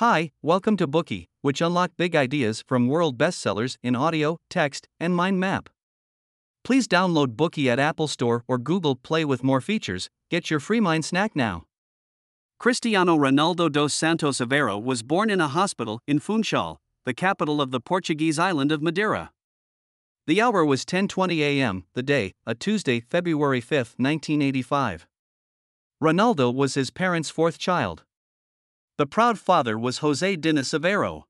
Hi, welcome to Bookey, which unlock big ideas from world bestsellers in audio, text, and mind map. Please download Bookey at Apple Store or Google Play with more features. Get your free mind snack now. Cristiano Ronaldo dos Santos Aveiro was born in a hospital in Funchal, the capital of the Portuguese island of Madeira. The hour was 10:20 a.m. the day, a Tuesday, February 5, 1985. Ronaldo was his parents' fourth child. The proud father was Jose Dinis Aveiro.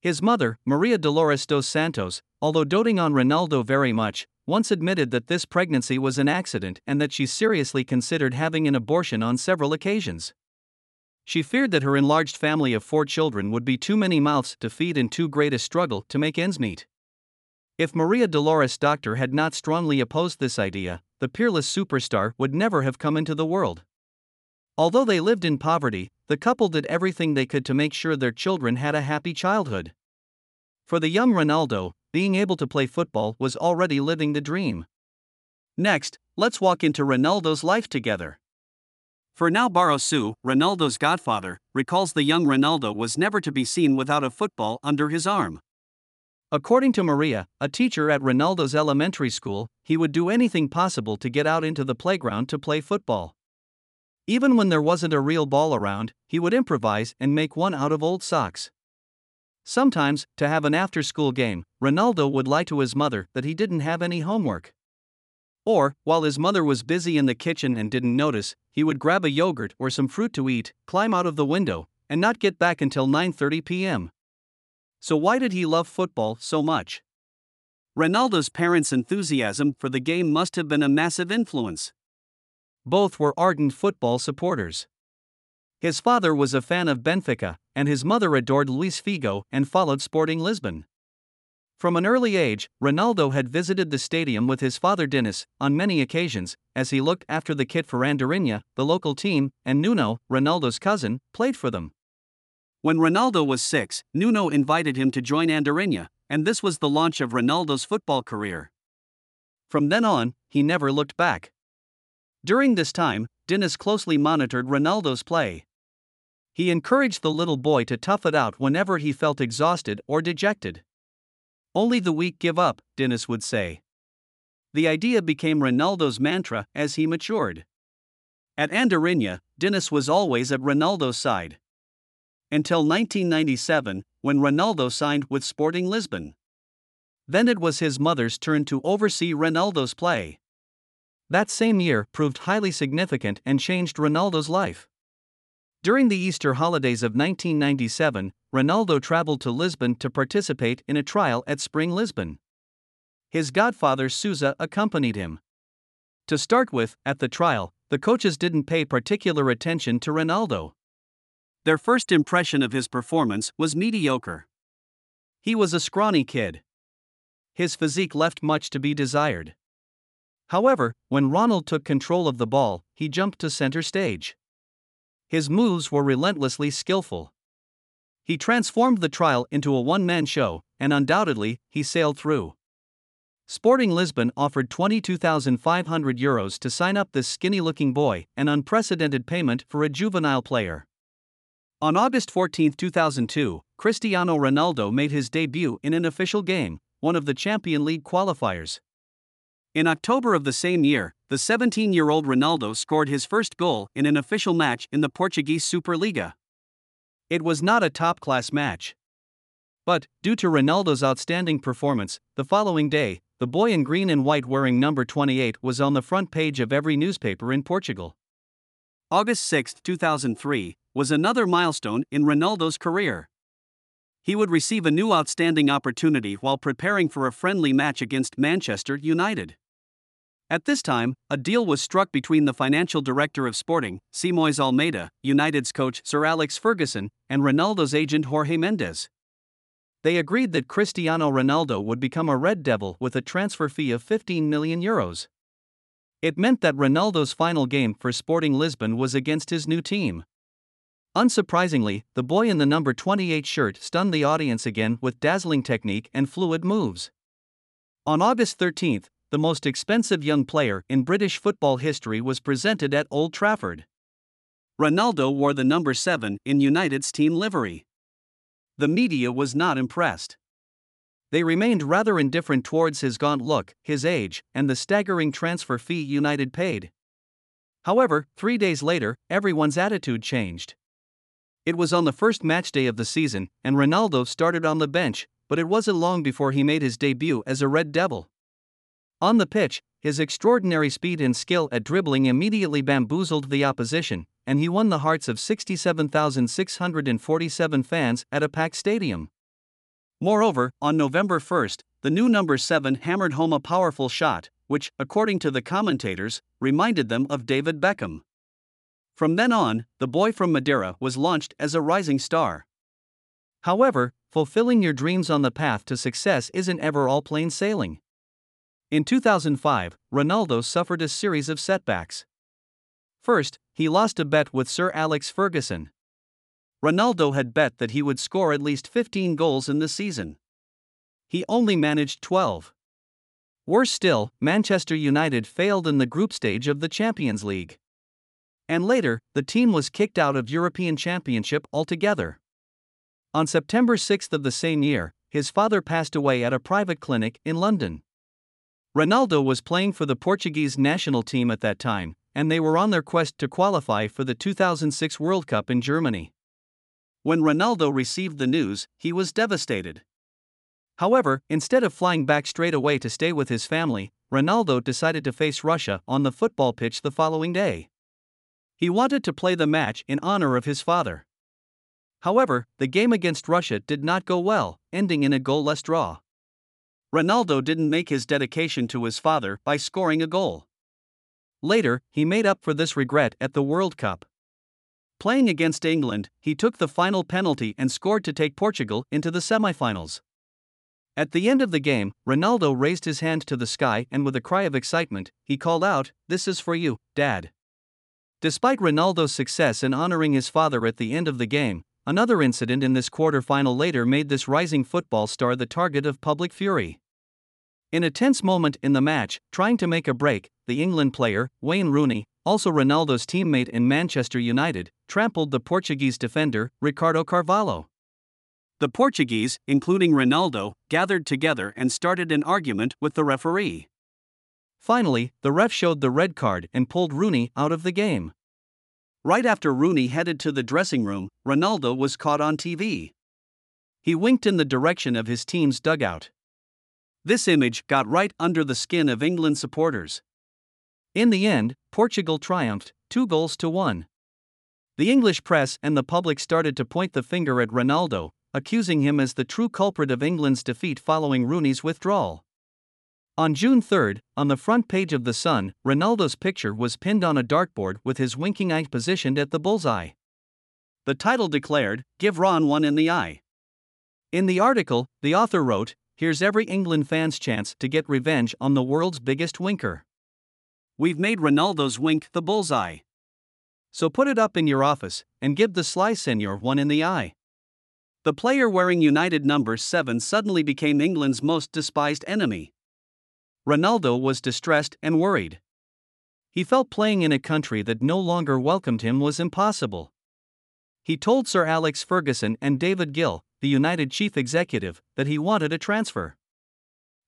His mother, Maria Dolores dos Santos, although doting on Ronaldo very much, once admitted that this pregnancy was an accident and that she seriously considered having an abortion on several occasions. She feared that her enlarged family of four children would be too many mouths to feed and too great a struggle to make ends meet. If Maria Dolores Doctor had not strongly opposed this idea, the peerless superstar would never have come into the world. Although they lived in poverty, the couple did everything they could to make sure their children had a happy childhood. For the young Ronaldo, being able to play football was already living the dream. Next, let's walk into Ronaldo's life together. For Fernão Barroso, Ronaldo's godfather, recalls the young Ronaldo was never to be seen without a football under his arm. According to Maria, a teacher at Ronaldo's elementary school, he would do anything possible to get out into the playground to play football. Even when there wasn't a real ball around, he would improvise and make one out of old socks. Sometimes, to have an after school game, Ronaldo would lie to his mother that he didn't have any homework. Or, while his mother was busy in the kitchen and didn't notice, he would grab a yogurt or some fruit to eat, climb out of the window, and not get back until 9:30 p.m. So why did he love football so much? Ronaldo's parents' enthusiasm for the game must have been a massive influence. Both were ardent football supporters. His father was a fan of Benfica, and his mother adored Luis Figo and followed Sporting Lisbon. From an early age, Ronaldo had visited the stadium with his father Dinis on many occasions, as he looked after the kit for Andorinha, the local team, and Nuno, Ronaldo's cousin, played for them. When Ronaldo was six, Nuno invited him to join Andorinha, and this was the launch of Ronaldo's football career. From then on, he never looked back. During this time, Dinis closely monitored Ronaldo's play. He encouraged the little boy to tough it out whenever he felt exhausted or dejected. Only the weak give up, Dinis would say. The idea became Ronaldo's mantra as he matured. At Andorinha, Dinis was always at Ronaldo's side. Until 1997, when Ronaldo signed with Sporting Lisbon. Then it was his mother's turn to oversee Ronaldo's play. That same year proved highly significant and changed Ronaldo's life. During the Easter holidays of 1997, Ronaldo traveled to Lisbon to participate in a trial at Sporting Lisbon. His godfather Souza accompanied him. To start with, at the trial, the coaches didn't pay particular attention to Ronaldo. Their first impression of his performance was mediocre. He was a scrawny kid. His physique left much to be desired. However, when Ronald took control of the ball, he jumped to center stage. His moves were relentlessly skillful. He transformed the trial into a one man show, and undoubtedly, he sailed through. Sporting Lisbon offered 22,500 euros to sign up this skinny looking boy, an unprecedented payment for a juvenile player. On August 14, 2002, Cristiano Ronaldo made his debut in an official game, one of the Champion League qualifiers. In October of the same year, the 17 year old Ronaldo scored his first goal in an official match in the Portuguese Superliga. It was not a top class match. But, due to Ronaldo's outstanding performance, the following day, the boy in green and white wearing number 28 was on the front page of every newspaper in Portugal. August 6, 2003, was another milestone in Ronaldo's career. He would receive a new outstanding opportunity while preparing for a friendly match against Manchester United. At this time, a deal was struck between the financial director of Sporting, Simões Almeida, United's coach Sir Alex Ferguson, and Ronaldo's agent Jorge Mendes. They agreed that Cristiano Ronaldo would become a Red Devil with a transfer fee of 15 million euros. It meant that Ronaldo's final game for Sporting Lisbon was against his new team. Unsurprisingly, the boy in the number 28 shirt stunned the audience again with dazzling technique and fluid moves. On August 13, the most expensive young player in British football history was presented at Old Trafford. Ronaldo wore the number 7 in United's team livery. The media was not impressed. They remained rather indifferent towards his gaunt look, his age, and the staggering transfer fee United paid. However, three days later, everyone's attitude changed. It was on the first match day of the season, and Ronaldo started on the bench, but it wasn't long before he made his debut as a Red Devil. On the pitch, his extraordinary speed and skill at dribbling immediately bamboozled the opposition, and he won the hearts of 67,647 fans at a packed stadium. Moreover, on November 1, the new number 7 hammered home a powerful shot, which, according to the commentators, reminded them of David Beckham. From then on, the boy from Madeira was launched as a rising star. However, fulfilling your dreams on the path to success isn't ever all plain sailing. In 2005, Ronaldo suffered a series of setbacks. First, he lost a bet with Sir Alex Ferguson. Ronaldo had bet that he would score at least 15 goals in the season. He only managed 12. Worse still, Manchester United failed in the group stage of the Champions League and later, the team was kicked out of European Championship altogether. On September 6 of the same year, his father passed away at a private clinic in London. Ronaldo was playing for the Portuguese national team at that time, and they were on their quest to qualify for the 2006 World Cup in Germany. When Ronaldo received the news, he was devastated. However, instead of flying back straight away to stay with his family, Ronaldo decided to face Russia on the football pitch the following day. He wanted to play the match in honor of his father. However, the game against Russia did not go well, ending in a goalless draw. Ronaldo didn't make his dedication to his father by scoring a goal. Later, he made up for this regret at the World Cup. Playing against England, he took the final penalty and scored to take Portugal into the semifinals. At the end of the game, Ronaldo raised his hand to the sky and with a cry of excitement, he called out, This is for you, Dad. Despite Ronaldo's success in honoring his father at the end of the game, another incident in this quarter-final later made this rising football star the target of public fury. In a tense moment in the match, trying to make a break, the England player, Wayne Rooney, also Ronaldo's teammate in Manchester United, trampled the Portuguese defender, Ricardo Carvalho. The Portuguese, including Ronaldo, gathered together and started an argument with the referee. Finally, the ref showed the red card and pulled Rooney out of the game. Right after Rooney headed to the dressing room, Ronaldo was caught on TV. He winked in the direction of his team's dugout. This image got right under the skin of England supporters. In the end, Portugal triumphed, two goals to one. The English press and the public started to point the finger at Ronaldo, accusing him as the true culprit of England's defeat following Rooney's withdrawal. On June 3, on the front page of The Sun, Ronaldo's picture was pinned on a dartboard with his winking eye positioned at the bullseye. The title declared, Give Ron one in the eye. In the article, the author wrote, Here's every England fan's chance to get revenge on the world's biggest winker. We've made Ronaldo's wink the bullseye. So put it up in your office and give the sly senor one in the eye. The player wearing United number 7 suddenly became England's most despised enemy. Ronaldo was distressed and worried. He felt playing in a country that no longer welcomed him was impossible. He told Sir Alex Ferguson and David Gill, the United chief executive, that he wanted a transfer.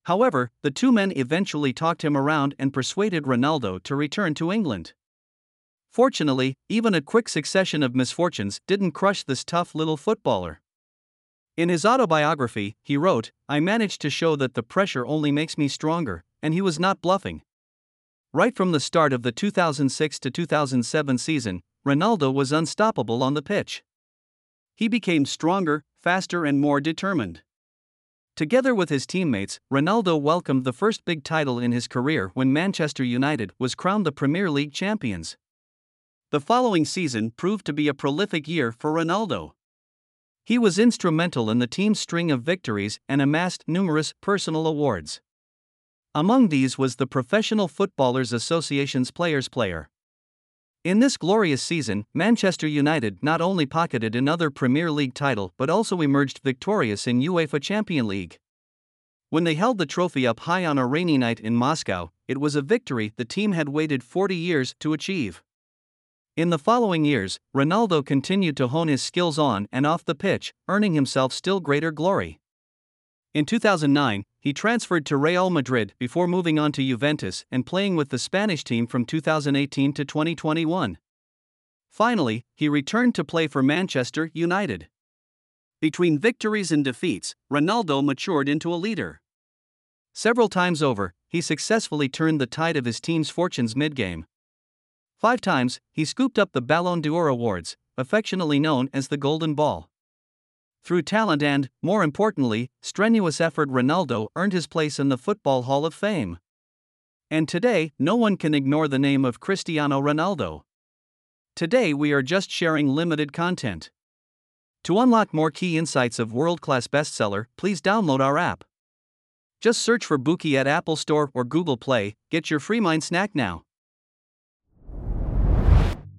However, the two men eventually talked him around and persuaded Ronaldo to return to England. Fortunately, even a quick succession of misfortunes didn't crush this tough little footballer. In his autobiography, he wrote, I managed to show that the pressure only makes me stronger, and he was not bluffing. Right from the start of the 2006 to 2007 season, Ronaldo was unstoppable on the pitch. He became stronger, faster, and more determined. Together with his teammates, Ronaldo welcomed the first big title in his career when Manchester United was crowned the Premier League champions. The following season proved to be a prolific year for Ronaldo. He was instrumental in the team's string of victories and amassed numerous personal awards. Among these was the Professional Footballers Association's Players Player. In this glorious season, Manchester United not only pocketed another Premier League title but also emerged victorious in UEFA Champion League. When they held the trophy up high on a rainy night in Moscow, it was a victory the team had waited 40 years to achieve. In the following years, Ronaldo continued to hone his skills on and off the pitch, earning himself still greater glory. In 2009, he transferred to Real Madrid before moving on to Juventus and playing with the Spanish team from 2018 to 2021. Finally, he returned to play for Manchester United. Between victories and defeats, Ronaldo matured into a leader. Several times over, he successfully turned the tide of his team's fortunes mid game. Five times, he scooped up the Ballon d'Or awards, affectionately known as the Golden Ball. Through talent and, more importantly, strenuous effort, Ronaldo earned his place in the Football Hall of Fame. And today, no one can ignore the name of Cristiano Ronaldo. Today, we are just sharing limited content. To unlock more key insights of world class bestseller, please download our app. Just search for Bookey at Apple Store or Google Play. Get your free mind snack now.